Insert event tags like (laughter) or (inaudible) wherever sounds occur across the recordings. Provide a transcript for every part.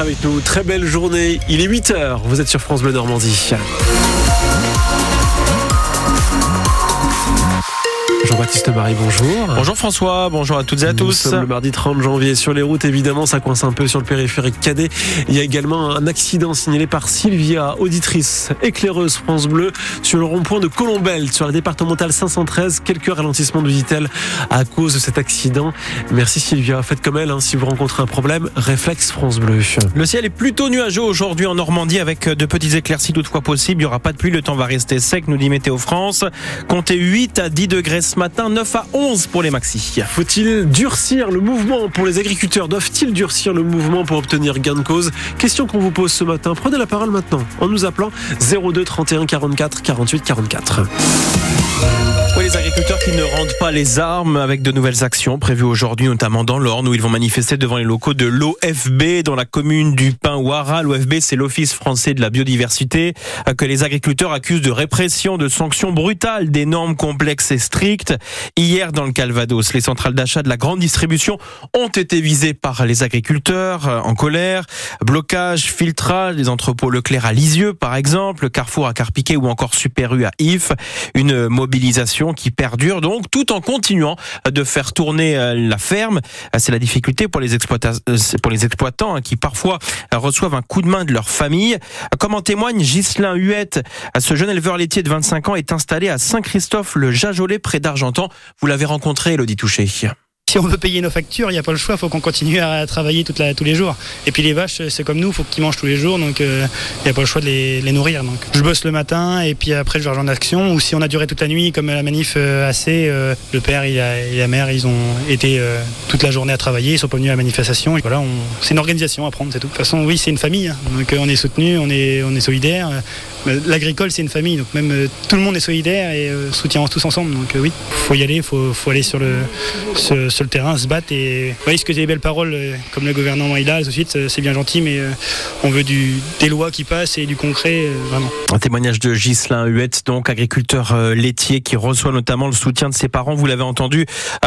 avec nous. Très belle journée. Il est 8h. Vous êtes sur France Bleu Normandie. Jean-Baptiste Marie, bonjour. Bonjour François, bonjour à toutes et à Nous tous. sommes le mardi 30 janvier sur les routes. Évidemment, ça coince un peu sur le périphérique cadet. Il y a également un accident signalé par Sylvia, auditrice éclaireuse France Bleu, sur le rond-point de Colombelle, sur la départementale 513. Quelques ralentissements, nous dit-elle, à cause de cet accident. Merci Sylvia. Faites comme elle, hein, si vous rencontrez un problème, réflexe France Bleu. Le ciel est plutôt nuageux aujourd'hui en Normandie avec de petites éclaircies toutefois possibles. Il n'y aura pas de pluie, le temps va rester sec, nous dit Météo France. Comptez 8 à 10 degrés ce matin, 9 à 11 pour les maxi. Faut-il durcir le mouvement pour les agriculteurs? Doivent-ils durcir le mouvement pour obtenir gain de cause? Question qu'on vous pose ce matin. Prenez la parole maintenant en nous appelant 02 31 44 48 44. Oui, les agriculteurs qui ne rendent pas les armes avec de nouvelles actions prévues aujourd'hui, notamment dans l'Orne, où ils vont manifester devant les locaux de l'OFB dans la commune du Pin-Ouara. L'OFB, c'est l'Office français de la biodiversité, euh, que les agriculteurs accusent de répression, de sanctions brutales, des normes complexes et strictes. Hier, dans le Calvados, les centrales d'achat de la grande distribution ont été visées par les agriculteurs euh, en colère. Blocage, filtrage, des entrepôts Leclerc à Lisieux, par exemple, Carrefour à Carpiquet ou encore Super U à If. Une mobilisation qui perdure donc tout en continuant de faire tourner euh, la ferme. Euh, C'est la difficulté pour les, euh, pour les exploitants hein, qui parfois reçoivent un coup de main de leur famille. Comme en témoigne Ghislain Huette, ce jeune éleveur laitier de 25 ans est installé à Saint-Christophe-le-Jajolais près d'Argentan. Vous l'avez rencontré, Elodie Touché. Si on veut payer nos factures, il n'y a pas le choix, il faut qu'on continue à travailler tous les jours. Et puis les vaches, c'est comme nous, il faut qu'ils mangent tous les jours, donc euh, il n'y a pas le choix de les, nourrir. Donc. Je bosse le matin et puis après je vais rejoindre l'action. Ou si on a duré toute la nuit, comme la manif euh, AC, euh, le père et la, mère, ils ont été euh, toute la journée à travailler, ils sont pas venus à la manifestation. Et voilà, c'est une organisation à prendre, c'est tout. De toute façon, oui, c'est une famille, hein. donc euh, on est soutenu, on est, on solidaire. Euh, L'agricole, c'est une famille, donc même euh, tout le monde est solidaire et euh, soutient tous ensemble. Donc euh, oui, faut y aller, faut, faut aller sur le, sur le terrain, se battre et oui, ce que des belles paroles euh, comme le gouvernement il a, euh, c'est bien gentil, mais euh, on veut du, des lois qui passent et du concret, vraiment. Un témoignage de Ghislain Huette, donc agriculteur laitier qui reçoit notamment le soutien de ses parents, vous l'avez entendu,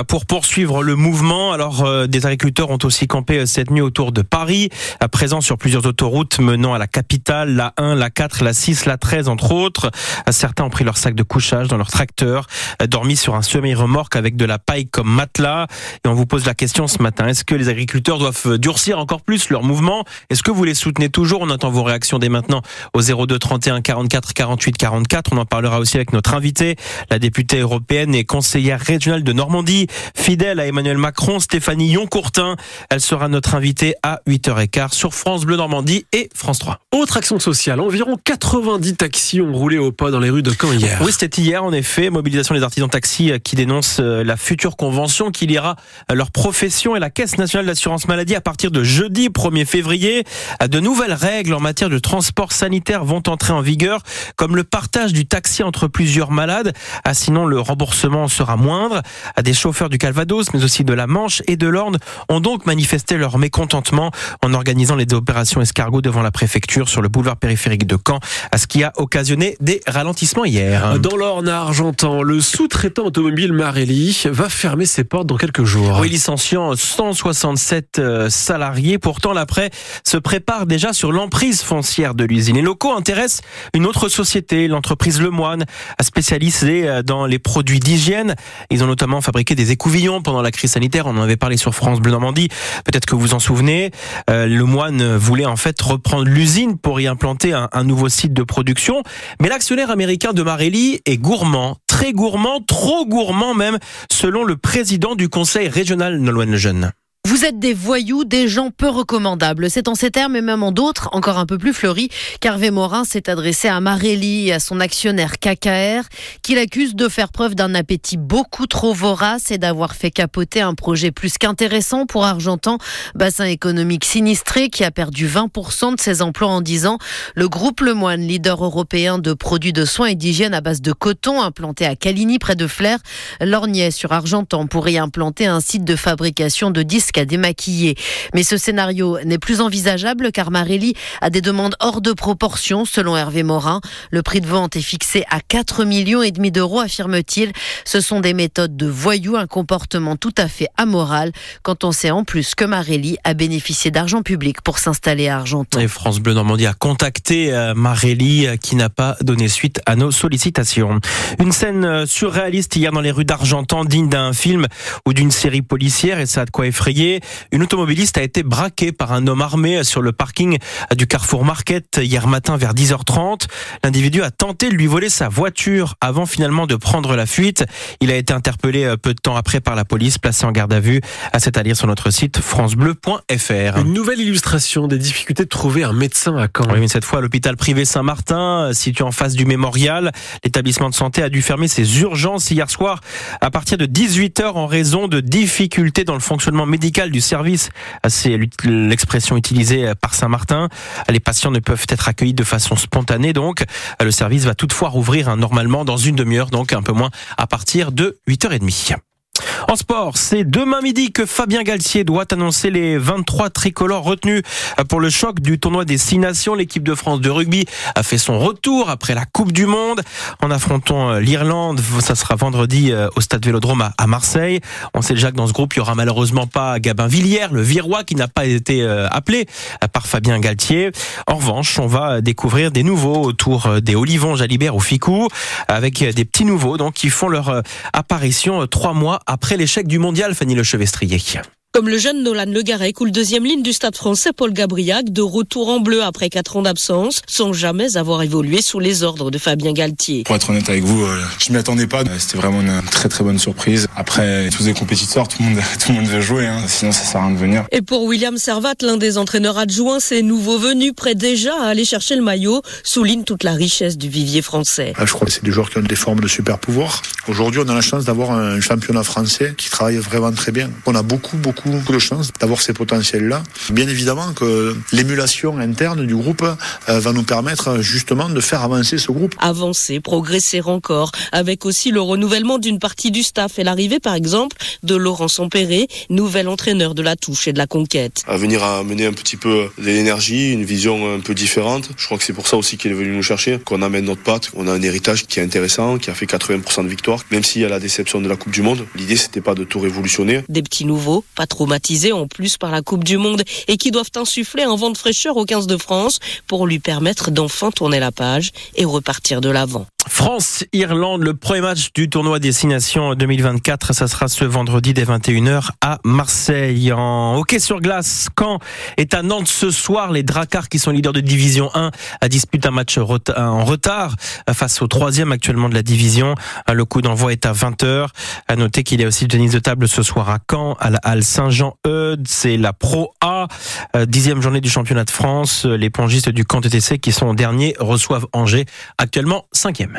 pour poursuivre le mouvement. Alors, des agriculteurs ont aussi campé cette nuit autour de Paris, à présent sur plusieurs autoroutes menant à la capitale, la 1, la 4, la 6, la 13, entre autres. Certains ont pris leur sac de couchage dans leur tracteur, dormi sur un semi-remorque avec de la paille comme matelas. Et on vous pose la question ce matin, est-ce que les agriculteurs doivent euh, durcir encore plus leur mouvement? Est-ce que vous les soutenez toujours? On attend vos réactions dès maintenant au 02 31 44 48 44. On en parlera aussi avec notre invitée, la députée européenne et conseillère régionale de Normandie, fidèle à Emmanuel Macron, Stéphanie Yoncourtin. Elle sera notre invitée à 8h15 sur France Bleu Normandie et France 3. Autre action sociale, environ 90 taxis ont roulé au pas dans les rues de Caen hier. Oui, c'était hier en effet, mobilisation des artisans taxi euh, qui dénoncent euh, la future convention qui liera leur profession et la Caisse nationale d'assurance maladie à partir de jeudi 1er février. De nouvelles règles en matière de transport sanitaire vont entrer en vigueur, comme le partage du taxi entre plusieurs malades. Ah, sinon, le remboursement sera moindre. Ah, Des chauffeurs du Calvados, mais aussi de la Manche et de l'Orne, ont donc manifesté leur mécontentement en organisant les opérations escargots devant la préfecture sur le boulevard périphérique de Caen, à ce qui a occasionné des ralentissements hier. Dans l'Orne à Argentan, le sous-traitant automobile Marelli va fermer ses portes dans quelques jours. Oui, licenciant 167 euh, salariés. Pourtant, l'après se prépare déjà sur l'emprise foncière de l'usine. Les locaux intéressent une autre société, l'entreprise Lemoine, spécialisée euh, dans les produits d'hygiène. Ils ont notamment fabriqué des écouvillons pendant la crise sanitaire. On en avait parlé sur France Bleu Normandie. Peut-être que vous en souvenez. Euh, Lemoine voulait en fait reprendre l'usine pour y implanter un, un nouveau site de production. Mais l'actionnaire américain de Marelli est gourmand, très gourmand, trop gourmand même, selon le président du conseil régional Nolwenn Lejeune. Vous êtes des voyous, des gens peu recommandables. C'est en ces termes et même en d'autres, encore un peu plus fleuris, qu'Hervé Morin s'est adressé à Marelli et à son actionnaire KKR, qu'il accuse de faire preuve d'un appétit beaucoup trop vorace et d'avoir fait capoter un projet plus qu'intéressant pour Argentan, bassin économique sinistré qui a perdu 20% de ses emplois en 10 ans. Le groupe Lemoine, leader européen de produits de soins et d'hygiène à base de coton, implanté à Caligny près de Flers, lorgnait sur Argentan pour y implanter un site de fabrication de 10 jusqu'à démaquiller. Mais ce scénario n'est plus envisageable car Marélie a des demandes hors de proportion selon Hervé Morin. Le prix de vente est fixé à 4 millions et demi d'euros, affirme-t-il. Ce sont des méthodes de voyous, un comportement tout à fait amoral quand on sait en plus que Marélie a bénéficié d'argent public pour s'installer à Argenton. Et France Bleu Normandie a contacté euh, Marélie euh, qui n'a pas donné suite à nos sollicitations. Une scène euh, surréaliste hier dans les rues d'Argentan, digne d'un film ou d'une série policière et ça a de quoi effrayer. Une automobiliste a été braquée par un homme armé sur le parking du Carrefour Market hier matin vers 10h30. L'individu a tenté de lui voler sa voiture avant finalement de prendre la fuite. Il a été interpellé peu de temps après par la police, placé en garde à vue. À cet à lire sur notre site francebleu.fr. Une nouvelle illustration des difficultés de trouver un médecin à Caen. Oui, mais cette fois à l'hôpital privé Saint-Martin, situé en face du mémorial. L'établissement de santé a dû fermer ses urgences hier soir à partir de 18h en raison de difficultés dans le fonctionnement médical du service. C'est l'expression utilisée par Saint-Martin. Les patients ne peuvent être accueillis de façon spontanée, donc le service va toutefois rouvrir normalement dans une demi-heure, donc un peu moins à partir de 8h30. En sport, c'est demain midi que Fabien Galtier doit annoncer les 23 tricolores retenus pour le choc du tournoi des Six Nations. L'équipe de France de rugby a fait son retour après la Coupe du Monde en affrontant euh, l'Irlande. Ça sera vendredi euh, au Stade Vélodrome à Marseille. On sait déjà que dans ce groupe, il y aura malheureusement pas Gabin Villière, le Virois, qui n'a pas été euh, appelé par Fabien Galtier. En revanche, on va découvrir des nouveaux autour des Olivons, Jalibert ou Ficou, avec des petits nouveaux donc qui font leur apparition trois mois après l'échec du mondial, Fanny Lechevestrier. Comme le jeune Nolan Le Garec ou le deuxième ligne du stade français Paul Gabriac, de retour en bleu après quatre ans d'absence, sans jamais avoir évolué sous les ordres de Fabien Galtier. Pour être honnête avec vous, euh, je m'y attendais pas. C'était vraiment une très très bonne surprise. Après, tous les compétiteurs, tout le monde, (laughs) tout le monde veut jouer, hein. sinon ça sert à rien de venir. Et pour William Servat, l'un des entraîneurs adjoints, c'est nouveau venu, prêt déjà à aller chercher le maillot, souligne toute la richesse du vivier français. Ah, je crois que c'est des joueurs qui ont des formes de super pouvoir. Aujourd'hui, on a la chance d'avoir un championnat français qui travaille vraiment très bien. On a beaucoup beaucoup beaucoup, de chance d'avoir ces potentiels-là. Bien évidemment que l'émulation interne du groupe euh, va nous permettre justement de faire avancer ce groupe. Avancer, progresser encore, avec aussi le renouvellement d'une partie du staff et l'arrivée par exemple de Laurent Sampéré, nouvel entraîneur de la touche et de la conquête. À venir à amener un petit peu de l'énergie, une vision un peu différente. Je crois que c'est pour ça aussi qu'il est venu nous chercher, qu'on amène notre patte. On a un héritage qui est intéressant, qui a fait 80% de victoires, même s'il y a la déception de la Coupe du Monde. L'idée c'était pas de tout révolutionner. Des petits nouveaux, pas traumatisés en plus par la Coupe du Monde et qui doivent insuffler un vent de fraîcheur au 15 de France pour lui permettre d'enfin tourner la page et repartir de l'avant. France-Irlande, le premier match du tournoi Destination 2024, ça sera ce vendredi dès 21h à Marseille. En hockey sur glace, Caen est à Nantes ce soir. Les Dracars qui sont leaders de Division 1 disputent un match en retard face au troisième actuellement de la division. Le coup d'envoi est à 20h. À noter qu'il y a aussi tennis de table ce soir à Caen, à la Halle Saint-Jean-Eudes. C'est la Pro A, euh, dixième journée du championnat de France. Les pongistes du camp TTC qui sont derniers reçoivent Angers, actuellement cinquième.